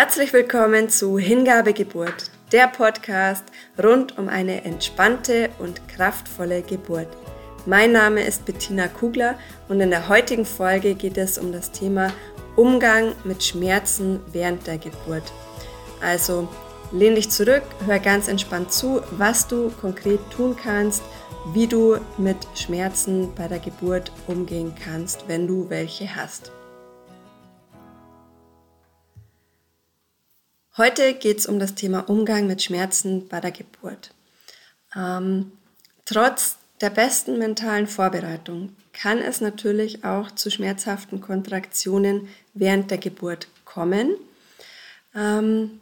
Herzlich willkommen zu Hingabegeburt, der Podcast rund um eine entspannte und kraftvolle Geburt. Mein Name ist Bettina Kugler und in der heutigen Folge geht es um das Thema Umgang mit Schmerzen während der Geburt. Also lehn dich zurück, hör ganz entspannt zu, was du konkret tun kannst, wie du mit Schmerzen bei der Geburt umgehen kannst, wenn du welche hast. Heute geht es um das Thema Umgang mit Schmerzen bei der Geburt. Ähm, trotz der besten mentalen Vorbereitung kann es natürlich auch zu schmerzhaften Kontraktionen während der Geburt kommen. Ähm,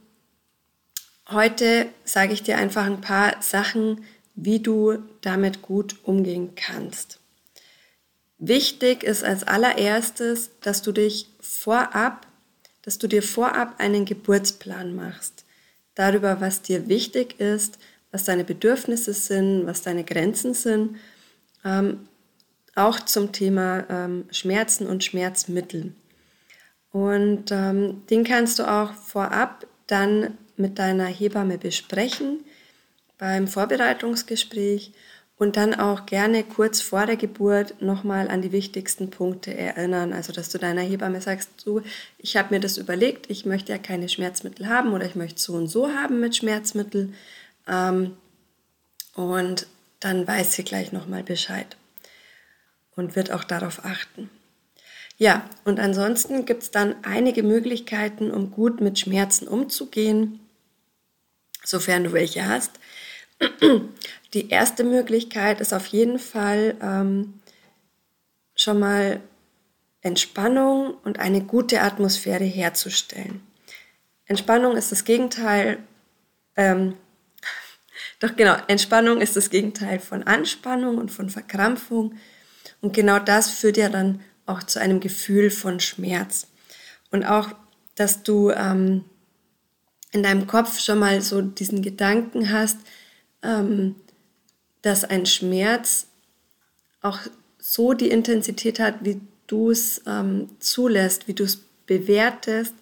heute sage ich dir einfach ein paar Sachen, wie du damit gut umgehen kannst. Wichtig ist als allererstes, dass du dich vorab dass du dir vorab einen Geburtsplan machst. Darüber, was dir wichtig ist, was deine Bedürfnisse sind, was deine Grenzen sind. Ähm, auch zum Thema ähm, Schmerzen und Schmerzmittel. Und ähm, den kannst du auch vorab dann mit deiner Hebamme besprechen beim Vorbereitungsgespräch und dann auch gerne kurz vor der Geburt nochmal an die wichtigsten Punkte erinnern. Also, dass du deiner Hebamme sagst, so, ich habe mir das überlegt, ich möchte ja keine Schmerzmittel haben oder ich möchte so und so haben mit Schmerzmittel. Ähm, und dann weiß sie gleich nochmal Bescheid und wird auch darauf achten. Ja, und ansonsten gibt es dann einige Möglichkeiten, um gut mit Schmerzen umzugehen, sofern du welche hast. Die erste Möglichkeit ist auf jeden Fall ähm, schon mal Entspannung und eine gute Atmosphäre herzustellen. Entspannung ist das Gegenteil, ähm, doch genau, Entspannung ist das Gegenteil von Anspannung und von Verkrampfung. Und genau das führt ja dann auch zu einem Gefühl von Schmerz. Und auch, dass du ähm, in deinem Kopf schon mal so diesen Gedanken hast, dass ein Schmerz auch so die Intensität hat, wie du es ähm, zulässt, wie du es bewertest,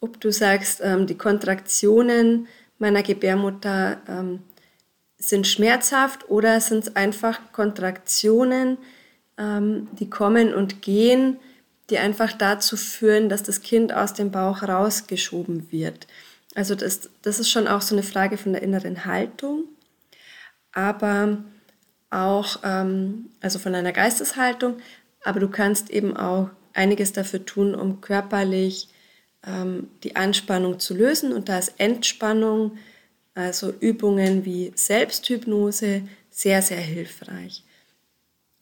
ob du sagst, ähm, die Kontraktionen meiner Gebärmutter ähm, sind schmerzhaft oder sind es einfach Kontraktionen, ähm, die kommen und gehen, die einfach dazu führen, dass das Kind aus dem Bauch rausgeschoben wird. Also das, das ist schon auch so eine Frage von der inneren Haltung aber auch, ähm, also von deiner Geisteshaltung, aber du kannst eben auch einiges dafür tun, um körperlich ähm, die Anspannung zu lösen. Und da ist Entspannung, also Übungen wie Selbsthypnose, sehr, sehr hilfreich.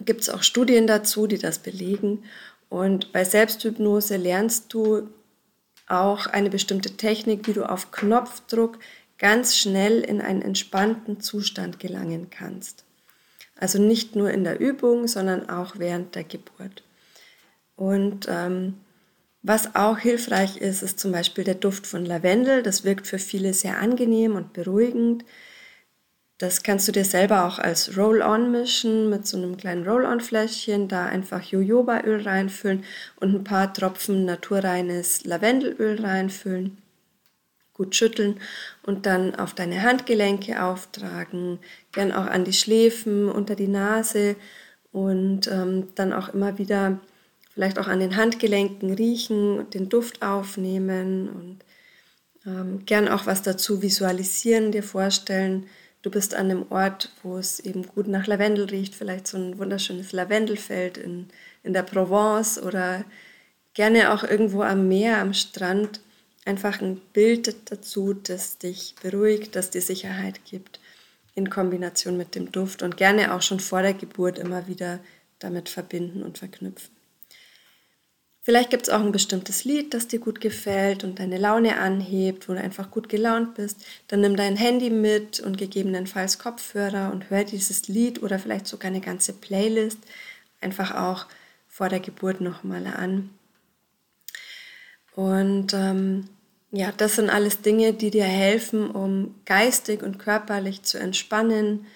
Gibt es auch Studien dazu, die das belegen. Und bei Selbsthypnose lernst du auch eine bestimmte Technik, wie du auf Knopfdruck ganz schnell in einen entspannten Zustand gelangen kannst. Also nicht nur in der Übung, sondern auch während der Geburt. Und ähm, was auch hilfreich ist, ist zum Beispiel der Duft von Lavendel. Das wirkt für viele sehr angenehm und beruhigend. Das kannst du dir selber auch als Roll-On mischen mit so einem kleinen Roll-On-Fläschchen, da einfach Jojobaöl reinfüllen und ein paar Tropfen naturreines Lavendelöl reinfüllen gut schütteln und dann auf deine Handgelenke auftragen, gern auch an die Schläfen, unter die Nase und ähm, dann auch immer wieder vielleicht auch an den Handgelenken riechen und den Duft aufnehmen und ähm, gern auch was dazu visualisieren, dir vorstellen. Du bist an einem Ort, wo es eben gut nach Lavendel riecht, vielleicht so ein wunderschönes Lavendelfeld in, in der Provence oder gerne auch irgendwo am Meer, am Strand einfach ein Bild dazu, das dich beruhigt, das dir Sicherheit gibt, in Kombination mit dem Duft und gerne auch schon vor der Geburt immer wieder damit verbinden und verknüpfen. Vielleicht gibt es auch ein bestimmtes Lied, das dir gut gefällt und deine Laune anhebt, wo du einfach gut gelaunt bist. Dann nimm dein Handy mit und gegebenenfalls Kopfhörer und hör dieses Lied oder vielleicht sogar eine ganze Playlist einfach auch vor der Geburt nochmal an. Und ähm, ja, das sind alles Dinge, die dir helfen, um geistig und körperlich zu entspannen,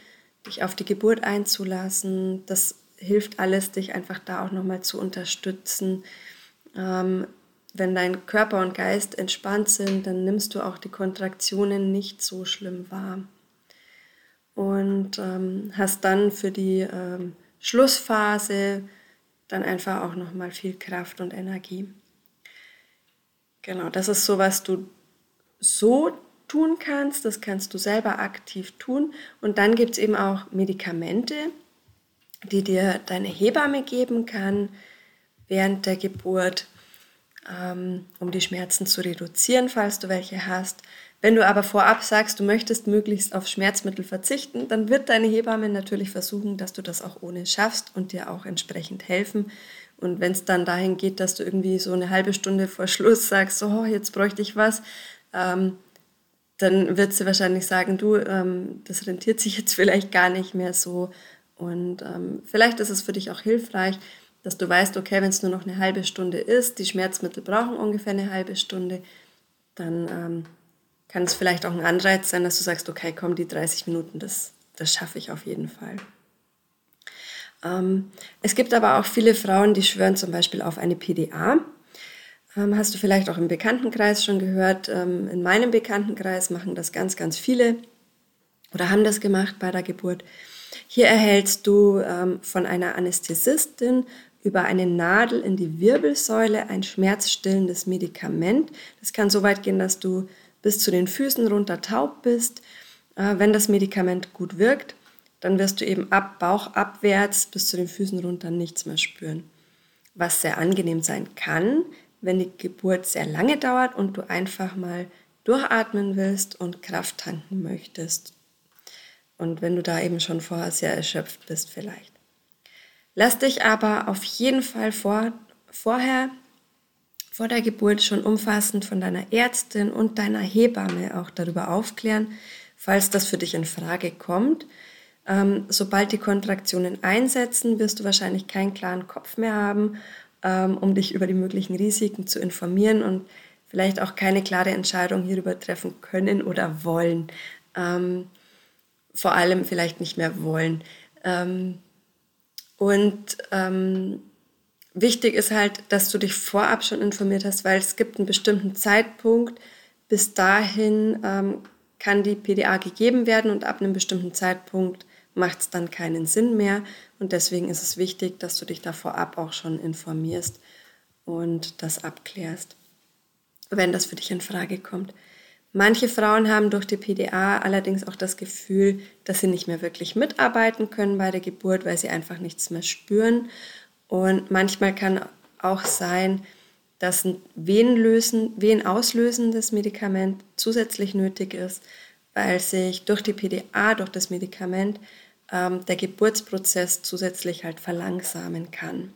dich auf die Geburt einzulassen. Das hilft alles, dich einfach da auch nochmal zu unterstützen. Ähm, wenn dein Körper und Geist entspannt sind, dann nimmst du auch die Kontraktionen nicht so schlimm wahr. Und ähm, hast dann für die ähm, Schlussphase dann einfach auch nochmal viel Kraft und Energie. Genau, das ist so, was du so tun kannst. Das kannst du selber aktiv tun. Und dann gibt es eben auch Medikamente, die dir deine Hebamme geben kann während der Geburt, ähm, um die Schmerzen zu reduzieren, falls du welche hast. Wenn du aber vorab sagst, du möchtest möglichst auf Schmerzmittel verzichten, dann wird deine Hebamme natürlich versuchen, dass du das auch ohne schaffst und dir auch entsprechend helfen. Und wenn es dann dahin geht, dass du irgendwie so eine halbe Stunde vor Schluss sagst, so, oh, jetzt bräuchte ich was, ähm, dann wird sie wahrscheinlich sagen, du, ähm, das rentiert sich jetzt vielleicht gar nicht mehr so. Und ähm, vielleicht ist es für dich auch hilfreich, dass du weißt, okay, wenn es nur noch eine halbe Stunde ist, die Schmerzmittel brauchen ungefähr eine halbe Stunde, dann ähm, kann es vielleicht auch ein Anreiz sein, dass du sagst, okay, komm, die 30 Minuten, das, das schaffe ich auf jeden Fall. Ähm, es gibt aber auch viele Frauen, die schwören zum Beispiel auf eine PDA. Ähm, hast du vielleicht auch im Bekanntenkreis schon gehört. Ähm, in meinem Bekanntenkreis machen das ganz, ganz viele oder haben das gemacht bei der Geburt. Hier erhältst du von einer Anästhesistin über eine Nadel in die Wirbelsäule ein schmerzstillendes Medikament. Das kann so weit gehen, dass du bis zu den Füßen runter taub bist. Äh, wenn das Medikament gut wirkt, dann wirst du eben ab Bauch abwärts bis zu den Füßen runter nichts mehr spüren. Was sehr angenehm sein kann, wenn die Geburt sehr lange dauert und du einfach mal durchatmen willst und Kraft tanken möchtest. Und wenn du da eben schon vorher sehr erschöpft bist vielleicht. Lass dich aber auf jeden Fall vor, vorher vor der Geburt schon umfassend von deiner Ärztin und deiner Hebamme auch darüber aufklären, falls das für dich in Frage kommt. Ähm, sobald die Kontraktionen einsetzen, wirst du wahrscheinlich keinen klaren Kopf mehr haben, ähm, um dich über die möglichen Risiken zu informieren und vielleicht auch keine klare Entscheidung hierüber treffen können oder wollen. Ähm, vor allem vielleicht nicht mehr wollen. Ähm, und ähm, Wichtig ist halt, dass du dich vorab schon informiert hast, weil es gibt einen bestimmten Zeitpunkt. Bis dahin ähm, kann die PDA gegeben werden und ab einem bestimmten Zeitpunkt macht es dann keinen Sinn mehr. Und deswegen ist es wichtig, dass du dich da vorab auch schon informierst und das abklärst, wenn das für dich in Frage kommt. Manche Frauen haben durch die PDA allerdings auch das Gefühl, dass sie nicht mehr wirklich mitarbeiten können bei der Geburt, weil sie einfach nichts mehr spüren und manchmal kann auch sein, dass ein Venenlösen, venenauslösendes Medikament zusätzlich nötig ist, weil sich durch die PDA, durch das Medikament, ähm, der Geburtsprozess zusätzlich halt verlangsamen kann.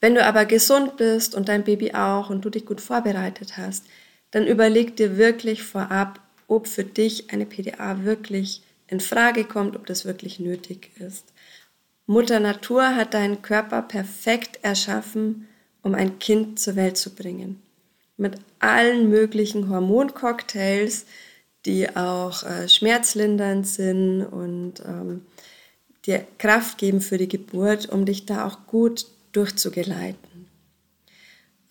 Wenn du aber gesund bist und dein Baby auch und du dich gut vorbereitet hast, dann überleg dir wirklich vorab, ob für dich eine PDA wirklich in Frage kommt, ob das wirklich nötig ist. Mutter Natur hat deinen Körper perfekt erschaffen, um ein Kind zur Welt zu bringen. Mit allen möglichen Hormoncocktails, die auch äh, schmerzlindernd sind und ähm, dir Kraft geben für die Geburt, um dich da auch gut durchzugeleiten.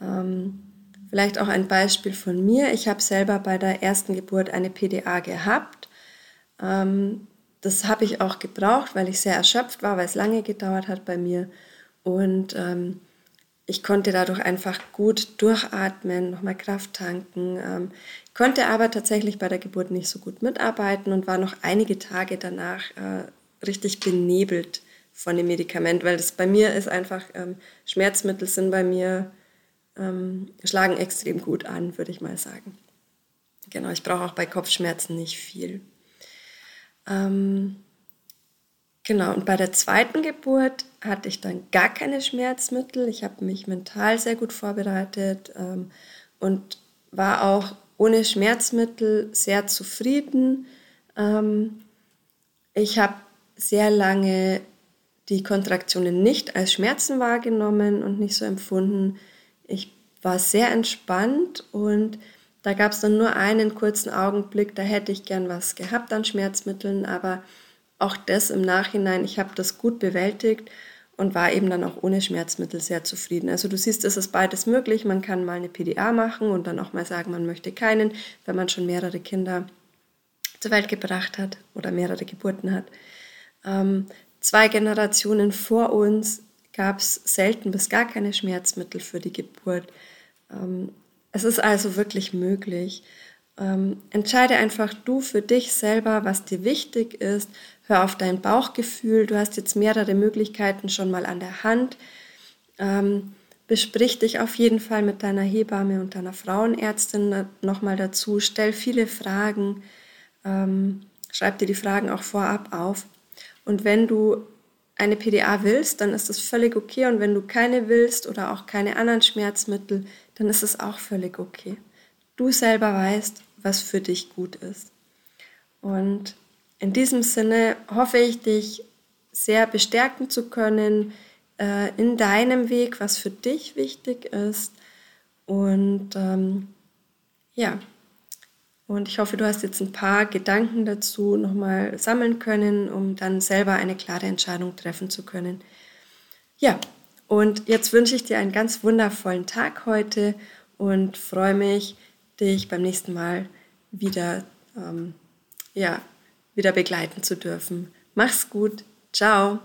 Ähm, vielleicht auch ein Beispiel von mir. Ich habe selber bei der ersten Geburt eine PDA gehabt. Ähm, das habe ich auch gebraucht, weil ich sehr erschöpft war, weil es lange gedauert hat bei mir. Und ähm, ich konnte dadurch einfach gut durchatmen, nochmal Kraft tanken, ähm, konnte aber tatsächlich bei der Geburt nicht so gut mitarbeiten und war noch einige Tage danach äh, richtig benebelt von dem Medikament, weil das bei mir ist einfach, ähm, Schmerzmittel sind bei mir, ähm, schlagen extrem gut an, würde ich mal sagen. Genau, ich brauche auch bei Kopfschmerzen nicht viel. Ähm, genau, und bei der zweiten Geburt hatte ich dann gar keine Schmerzmittel. Ich habe mich mental sehr gut vorbereitet ähm, und war auch ohne Schmerzmittel sehr zufrieden. Ähm, ich habe sehr lange die Kontraktionen nicht als Schmerzen wahrgenommen und nicht so empfunden. Ich war sehr entspannt und da gab es dann nur einen kurzen Augenblick, da hätte ich gern was gehabt an Schmerzmitteln, aber auch das im Nachhinein, ich habe das gut bewältigt und war eben dann auch ohne Schmerzmittel sehr zufrieden. Also du siehst, es ist beides möglich. Man kann mal eine PDA machen und dann auch mal sagen, man möchte keinen, wenn man schon mehrere Kinder zur Welt gebracht hat oder mehrere Geburten hat. Ähm, zwei Generationen vor uns gab es selten bis gar keine Schmerzmittel für die Geburt. Ähm, es ist also wirklich möglich. Ähm, entscheide einfach du für dich selber, was dir wichtig ist. Hör auf dein Bauchgefühl. Du hast jetzt mehrere Möglichkeiten schon mal an der Hand. Ähm, besprich dich auf jeden Fall mit deiner Hebamme und deiner Frauenärztin nochmal dazu. Stell viele Fragen. Ähm, schreib dir die Fragen auch vorab auf. Und wenn du eine PDA willst, dann ist das völlig okay. Und wenn du keine willst oder auch keine anderen Schmerzmittel, dann ist es auch völlig okay. Du selber weißt, was für dich gut ist. Und in diesem Sinne hoffe ich, dich sehr bestärken zu können äh, in deinem Weg, was für dich wichtig ist. Und ähm, ja, und ich hoffe, du hast jetzt ein paar Gedanken dazu nochmal sammeln können, um dann selber eine klare Entscheidung treffen zu können. Ja, und jetzt wünsche ich dir einen ganz wundervollen Tag heute und freue mich, dich beim nächsten Mal wieder, ähm, ja, wieder begleiten zu dürfen. Mach's gut. Ciao.